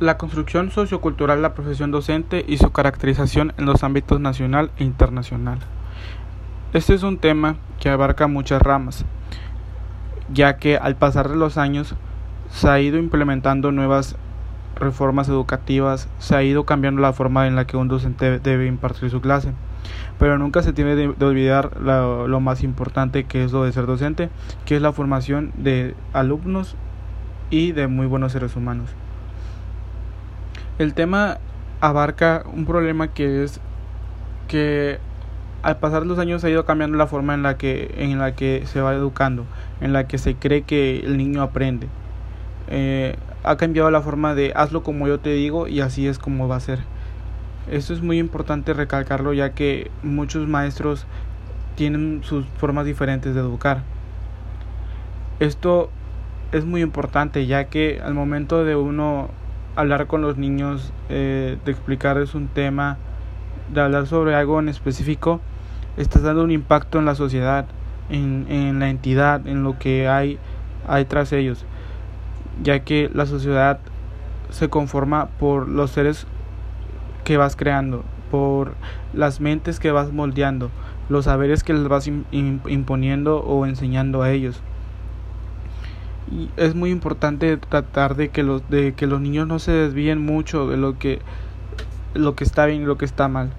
La construcción sociocultural de la profesión docente y su caracterización en los ámbitos nacional e internacional. Este es un tema que abarca muchas ramas, ya que al pasar de los años se ha ido implementando nuevas reformas educativas, se ha ido cambiando la forma en la que un docente debe impartir su clase. Pero nunca se tiene de, olvidar lo, lo más importante que es lo de ser docente, que es la formación de alumnos y de muy buenos seres humanos. El tema abarca un problema que es que al pasar los años ha ido cambiando la forma en la que en la que se va educando, en la que se cree que el niño aprende. Eh, ha cambiado la forma de hazlo como yo te digo y así es como va a ser. Esto es muy importante recalcarlo ya que muchos maestros tienen sus formas diferentes de educar. Esto es muy importante ya que al momento de uno hablar con los niños, eh, de explicarles un tema, de hablar sobre algo en específico, estás dando un impacto en la sociedad, en, en la entidad, en lo que hay, hay tras ellos, ya que la sociedad se conforma por los seres que vas creando, por las mentes que vas moldeando, los saberes que les vas imponiendo o enseñando a ellos es muy importante tratar de que los de que los niños no se desvíen mucho de lo que lo que está bien y lo que está mal.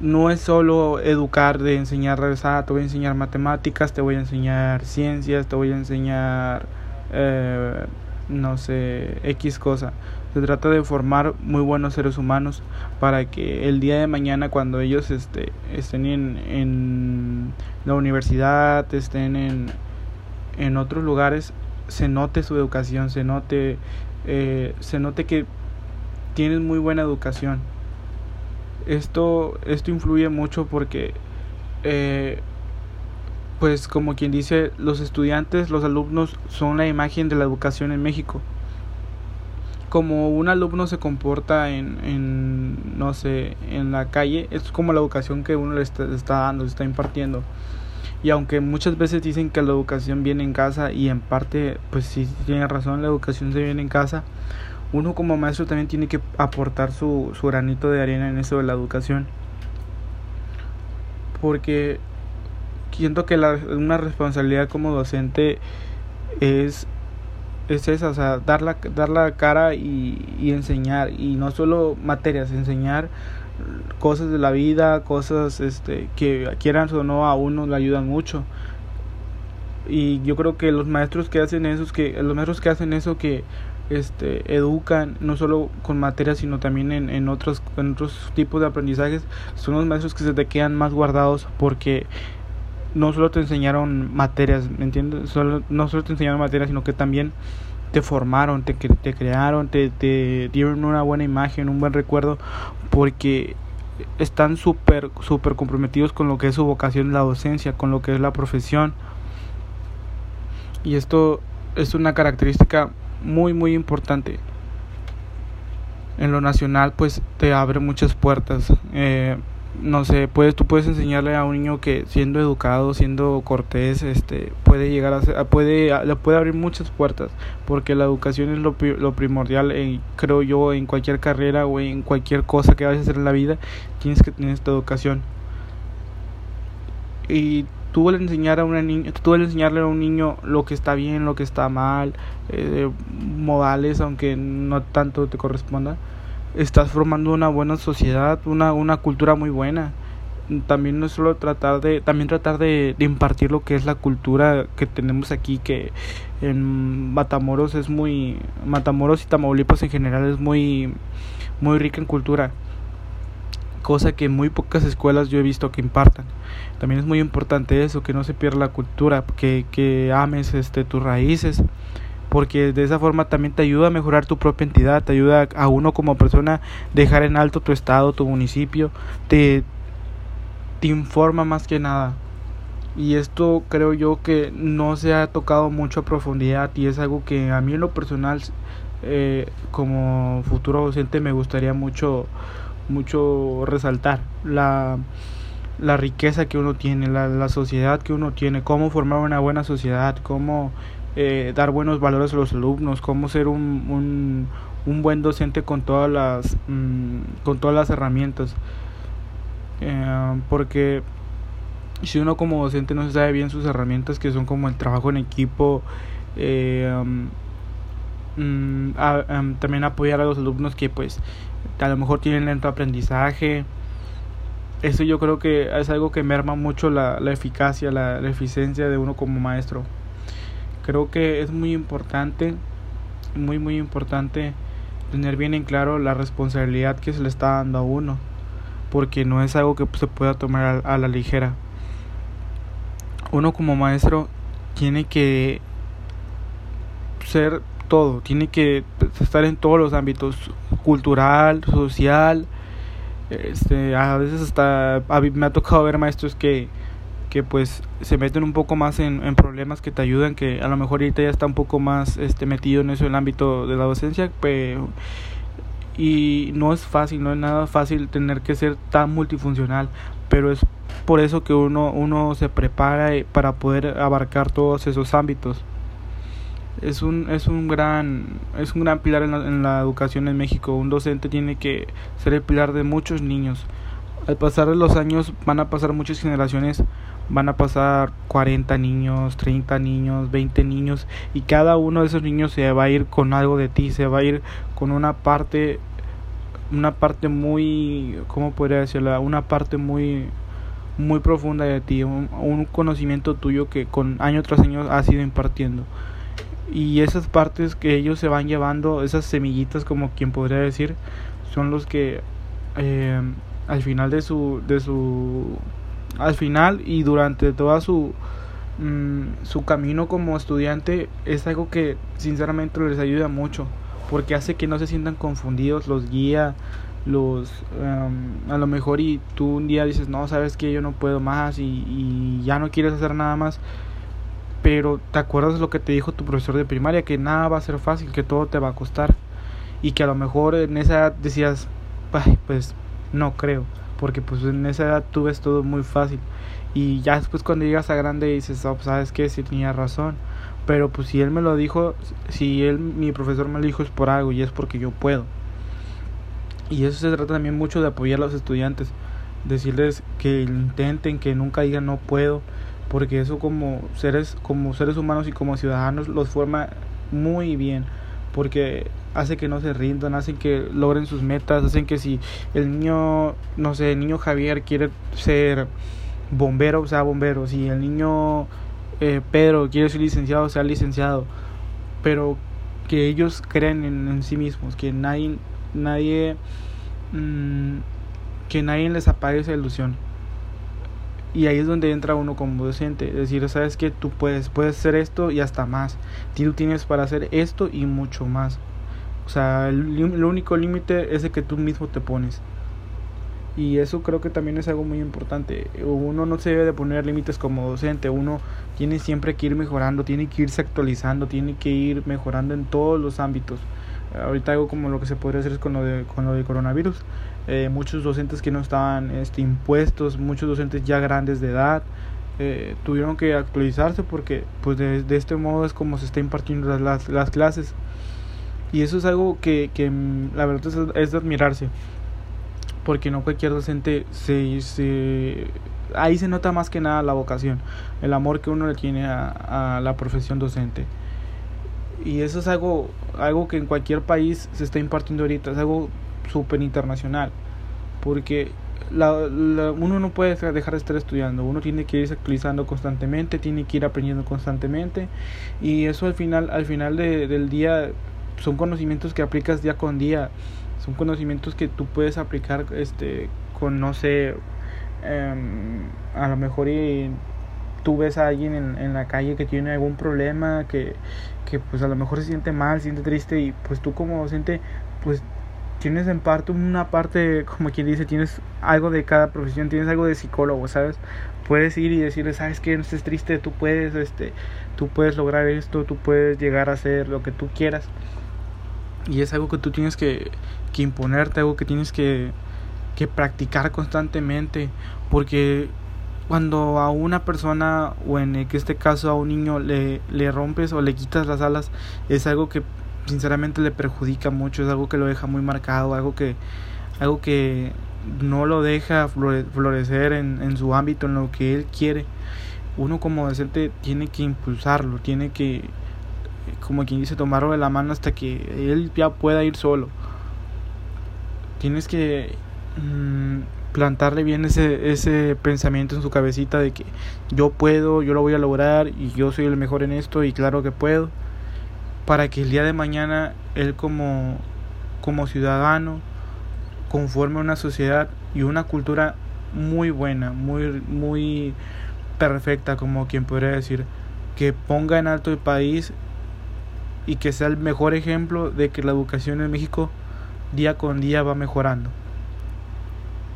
No es solo educar de enseñarles ah, te voy a enseñar matemáticas te voy a enseñar ciencias te voy a enseñar eh, no sé x cosa. Se trata de formar muy buenos seres humanos para que el día de mañana cuando ellos este, estén en, en la universidad estén en en otros lugares se note su educación, se note, eh, se note que tienen muy buena educación. Esto, esto influye mucho porque, eh, pues como quien dice, los estudiantes, los alumnos son la imagen de la educación en México. Como un alumno se comporta en, en no sé, en la calle, es como la educación que uno le está, está dando, le está impartiendo. Y aunque muchas veces dicen que la educación viene en casa y en parte pues sí tiene razón, la educación se viene en casa, uno como maestro también tiene que aportar su, su granito de arena en eso de la educación. Porque siento que la, una responsabilidad como docente es, es esa, o sea, dar la, dar la cara y, y enseñar, y no solo materias, enseñar cosas de la vida, cosas este, que quieran o no a uno le ayudan mucho. Y yo creo que los maestros que hacen eso, que los maestros que hacen eso que este educan no solo con materias sino también en, en otros en otros tipos de aprendizajes son los maestros que se te quedan más guardados porque no solo te enseñaron materias, ¿me entiendes? Solo, no solo te enseñaron materias, sino que también te formaron, te, crearon, te, dieron una buena imagen, un buen recuerdo, porque están súper, súper comprometidos con lo que es su vocación, la docencia, con lo que es la profesión. Y esto es una característica muy, muy importante. En lo nacional, pues te abre muchas puertas. Eh, no sé, puedes, tú puedes enseñarle a un niño que siendo educado, siendo cortés, este, puede llegar a ser, puede, le puede abrir muchas puertas, porque la educación es lo, lo primordial, creo yo, en cualquier carrera o en cualquier cosa que vayas a hacer en la vida, tienes que tener esta educación. Y tú al enseñar a una niña, tú al enseñarle a un niño lo que está bien, lo que está mal, eh, modales, aunque no tanto te corresponda, estás formando una buena sociedad, una, una cultura muy buena. También no es solo tratar de, también tratar de, de impartir lo que es la cultura que tenemos aquí, que en Matamoros es muy, Matamoros y Tamaulipas en general es muy, muy rica en cultura cosa que muy pocas escuelas yo he visto que impartan. También es muy importante eso, que no se pierda la cultura, que, que ames este, tus raíces, porque de esa forma también te ayuda a mejorar tu propia entidad, te ayuda a uno como persona dejar en alto tu estado, tu municipio, te, informa más que nada. Y esto creo yo que no se ha tocado mucho a profundidad y es algo que a mí en lo personal eh, como futuro docente me gustaría mucho mucho resaltar la, la riqueza que uno tiene, la, la sociedad que uno tiene, cómo formar una buena sociedad, cómo eh, dar buenos valores a los alumnos, cómo ser un, un, un buen docente con todas las, mm, con todas las herramientas. Eh, porque si uno como docente no sabe bien sus herramientas, que son como el trabajo en equipo, eh, mm, también apoyar a los alumnos que pues a lo mejor tienen lento aprendizaje, eso yo creo que es algo que merma mucho la, la eficacia, la, eficiencia de uno como maestro. Creo que es muy importante, muy muy importante tener bien en claro la responsabilidad que se le está dando a uno, porque no es algo que se pueda tomar a, a la ligera. Uno como maestro tiene que ser todo, tiene que estar en todos los ámbitos, cultural, social, este, a veces hasta me ha tocado ver maestros que, que pues se meten un poco más en, en, problemas que te ayudan, que a lo mejor ahorita ya está un poco más este, metido en eso, el ámbito de la docencia, pero, y no es fácil, no es nada fácil tener que ser tan multifuncional, pero es por eso que uno, uno se prepara para poder abarcar todos esos ámbitos. Es un es un gran es un gran pilar en la, en la, educación en México. Un docente tiene que ser el pilar de muchos niños al pasar los años van a pasar muchas generaciones van a pasar 40 niños 30 niños 20 niños y cada uno de esos niños se va a ir con algo de ti se va a ir con una parte una parte muy cómo podría decirla una parte muy muy profunda de ti un, un conocimiento tuyo que con año tras año has ido impartiendo. Y esas partes que ellos se van llevando, esas semillitas como quien podría decir, son los que eh, al final de su, de su, al final y durante toda su, mm, su camino como estudiante es algo que sinceramente les ayuda mucho porque hace que no se sientan confundidos, los guía, los um, a lo mejor y tú un día dices no sabes que yo no puedo más y, y ya no quieres hacer nada más pero te acuerdas lo que te dijo tu profesor de primaria, que nada va a ser fácil, que todo te va a costar y que a lo mejor en esa edad decías, pues no creo, porque pues en esa edad tú ves todo muy fácil. Y ya después cuando llegas a grande dices, oh, sabes que sí tenía razón, pero pues si él me lo dijo, si él, mi profesor me lo dijo es por algo y es porque yo puedo. Y eso se trata también mucho de apoyar a los estudiantes, decirles que intenten, que nunca digan no puedo, porque eso como seres como seres humanos y como ciudadanos los forma muy bien porque hace que no se rindan, hacen que logren sus metas, hacen que si el niño, no sé, el niño Javier quiere ser bombero, sea bombero, si el niño eh, Pedro quiere ser licenciado, sea licenciado, pero que ellos creen en, sí mismos, que nadie, nadie, mmm, que nadie les apague esa ilusión. Y ahí es donde entra uno como docente, es decir, sabes que tú puedes, puedes hacer esto y hasta más. Tú tienes para hacer esto y mucho más. O sea, el, único límite es el que tú mismo te pones. Y eso creo que también es algo muy importante. Uno no se debe de poner límites como docente, uno tiene siempre que ir mejorando, tiene que irse actualizando, tiene que ir mejorando en todos los ámbitos. Ahorita algo como lo que se podría hacer es con lo de, con lo de coronavirus. Eh, muchos docentes que no estaban este, impuestos, muchos docentes ya grandes de edad, eh, tuvieron que actualizarse porque pues de, de, este modo es como se está impartiendo las, las, clases. Y eso es algo que, que mm, la verdad es, es, de admirarse. Porque no cualquier docente se, se... Ahí se nota más que nada la vocación, el amor que uno le tiene a, a la profesión docente. Y eso es algo, algo que en cualquier país se está impartiendo ahorita, es algo súper internacional. Porque la, la, uno no puede dejar de estar estudiando, uno tiene que irse actualizando constantemente, tiene que ir aprendiendo constantemente y eso al final, al final de, del día son conocimientos que aplicas día con día, son conocimientos que tú puedes aplicar este con no sé eh, a lo mejor y tú ves a alguien en, en la calle que tiene algún problema que, que pues a lo mejor se siente mal, se siente triste y pues tú como docente pues tienes en parte una parte, como quien dice, tienes algo de cada profesión, tienes algo de psicólogo, ¿sabes? Puedes ir y decirle, ¿sabes qué? No estés triste, tú puedes, este, tú puedes lograr esto, tú puedes llegar a hacer lo que tú quieras. Y es algo que tú tienes que, que imponerte, algo que tienes que, que practicar constantemente, porque cuando a una persona o en este caso a un niño le, le rompes o le quitas las alas es algo que sinceramente le perjudica mucho, es algo que lo deja muy marcado, algo que, algo que no lo deja florecer en, en su ámbito, en lo que él quiere. Uno como docente tiene que impulsarlo, tiene que, como quien dice, tomarlo de la mano hasta que él ya pueda ir solo. Tienes que mm, plantarle bien ese, ese pensamiento en su cabecita de que yo puedo, yo lo voy a lograr y yo soy el mejor en esto y claro que puedo para que el día de mañana él como, como ciudadano conforme una sociedad y una cultura muy buena, muy, muy perfecta, como quien podría decir, que ponga en alto el país y que sea el mejor ejemplo de que la educación en México día con día va mejorando.